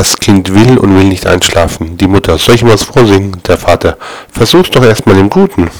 Das Kind will und will nicht einschlafen. Die Mutter, soll ich ihm was vorsingen? Der Vater, versuch's doch erstmal im Guten.